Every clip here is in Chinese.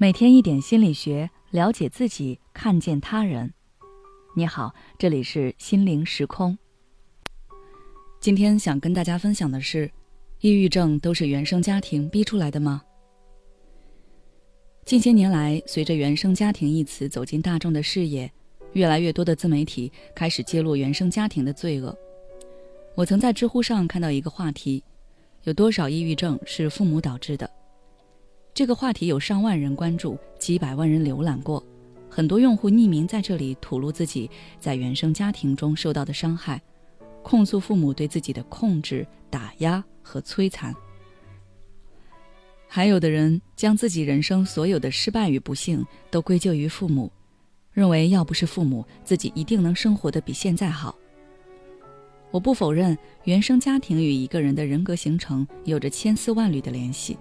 每天一点心理学，了解自己，看见他人。你好，这里是心灵时空。今天想跟大家分享的是，抑郁症都是原生家庭逼出来的吗？近些年来，随着“原生家庭”一词走进大众的视野，越来越多的自媒体开始揭露原生家庭的罪恶。我曾在知乎上看到一个话题：有多少抑郁症是父母导致的？这个话题有上万人关注，几百万人浏览过，很多用户匿名在这里吐露自己在原生家庭中受到的伤害，控诉父母对自己的控制、打压和摧残。还有的人将自己人生所有的失败与不幸都归咎于父母，认为要不是父母，自己一定能生活的比现在好。我不否认原生家庭与一个人的人格形成有着千丝万缕的联系。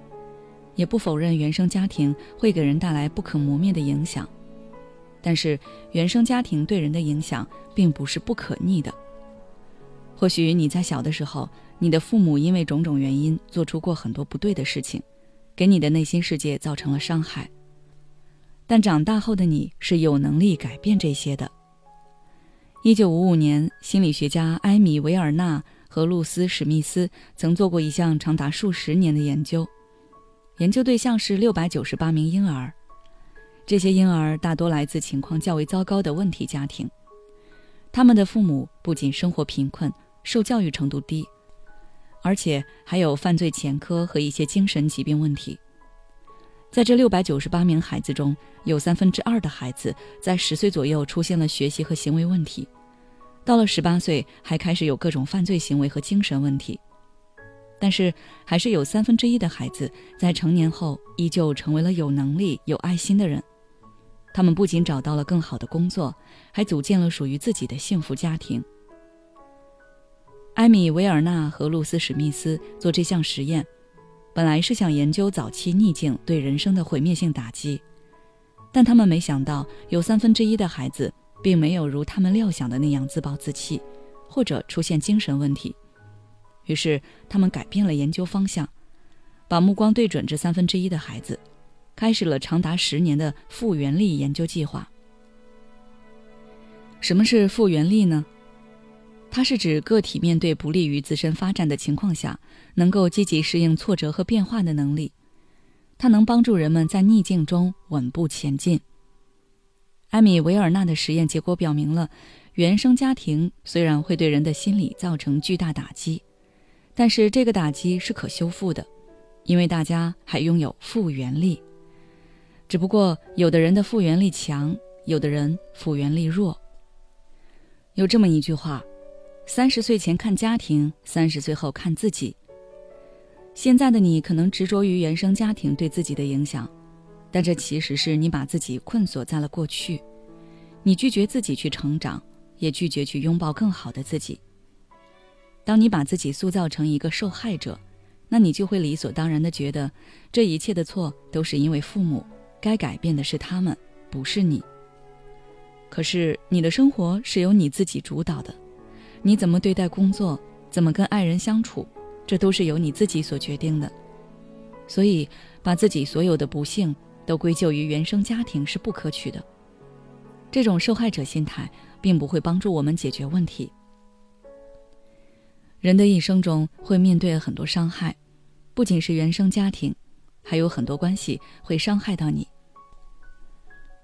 也不否认原生家庭会给人带来不可磨灭的影响，但是原生家庭对人的影响并不是不可逆的。或许你在小的时候，你的父母因为种种原因做出过很多不对的事情，给你的内心世界造成了伤害。但长大后的你是有能力改变这些的。一九五五年，心理学家埃米·维尔纳和露丝·史密斯曾做过一项长达数十年的研究。研究对象是六百九十八名婴儿，这些婴儿大多来自情况较为糟糕的问题家庭，他们的父母不仅生活贫困、受教育程度低，而且还有犯罪前科和一些精神疾病问题。在这六百九十八名孩子中，有三分之二的孩子在十岁左右出现了学习和行为问题，到了十八岁还开始有各种犯罪行为和精神问题。但是，还是有三分之一的孩子在成年后依旧成为了有能力、有爱心的人。他们不仅找到了更好的工作，还组建了属于自己的幸福家庭。艾米·维尔纳和露丝·史密斯做这项实验，本来是想研究早期逆境对人生的毁灭性打击，但他们没想到，有三分之一的孩子并没有如他们料想的那样自暴自弃，或者出现精神问题。于是，他们改变了研究方向，把目光对准这三分之一的孩子，开始了长达十年的复原力研究计划。什么是复原力呢？它是指个体面对不利于自身发展的情况下，能够积极适应挫折和变化的能力。它能帮助人们在逆境中稳步前进。艾米·维尔纳的实验结果表明了，原生家庭虽然会对人的心理造成巨大打击。但是这个打击是可修复的，因为大家还拥有复原力。只不过有的人的复原力强，有的人复原力弱。有这么一句话：三十岁前看家庭，三十岁后看自己。现在的你可能执着于原生家庭对自己的影响，但这其实是你把自己困锁在了过去，你拒绝自己去成长，也拒绝去拥抱更好的自己。当你把自己塑造成一个受害者，那你就会理所当然地觉得，这一切的错都是因为父母，该改变的是他们，不是你。可是你的生活是由你自己主导的，你怎么对待工作，怎么跟爱人相处，这都是由你自己所决定的。所以，把自己所有的不幸都归咎于原生家庭是不可取的。这种受害者心态并不会帮助我们解决问题。人的一生中会面对很多伤害，不仅是原生家庭，还有很多关系会伤害到你。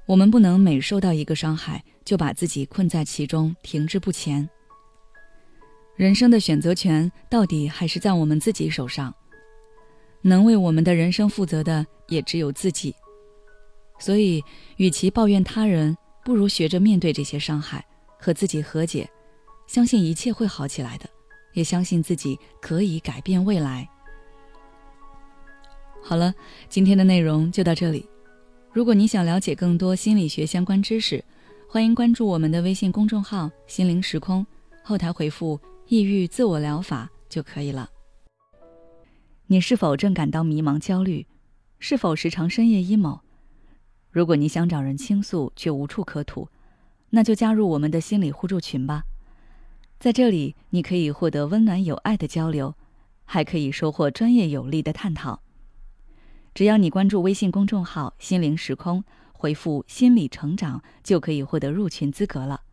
我们不能每受到一个伤害就把自己困在其中停滞不前。人生的选择权到底还是在我们自己手上，能为我们的人生负责的也只有自己。所以，与其抱怨他人，不如学着面对这些伤害，和自己和解，相信一切会好起来的。也相信自己可以改变未来。好了，今天的内容就到这里。如果你想了解更多心理学相关知识，欢迎关注我们的微信公众号“心灵时空”，后台回复“抑郁自我疗法”就可以了。你是否正感到迷茫、焦虑？是否时常深夜 emo？如果你想找人倾诉却无处可吐，那就加入我们的心理互助群吧。在这里，你可以获得温暖有爱的交流，还可以收获专业有力的探讨。只要你关注微信公众号“心灵时空”，回复“心理成长”，就可以获得入群资格了。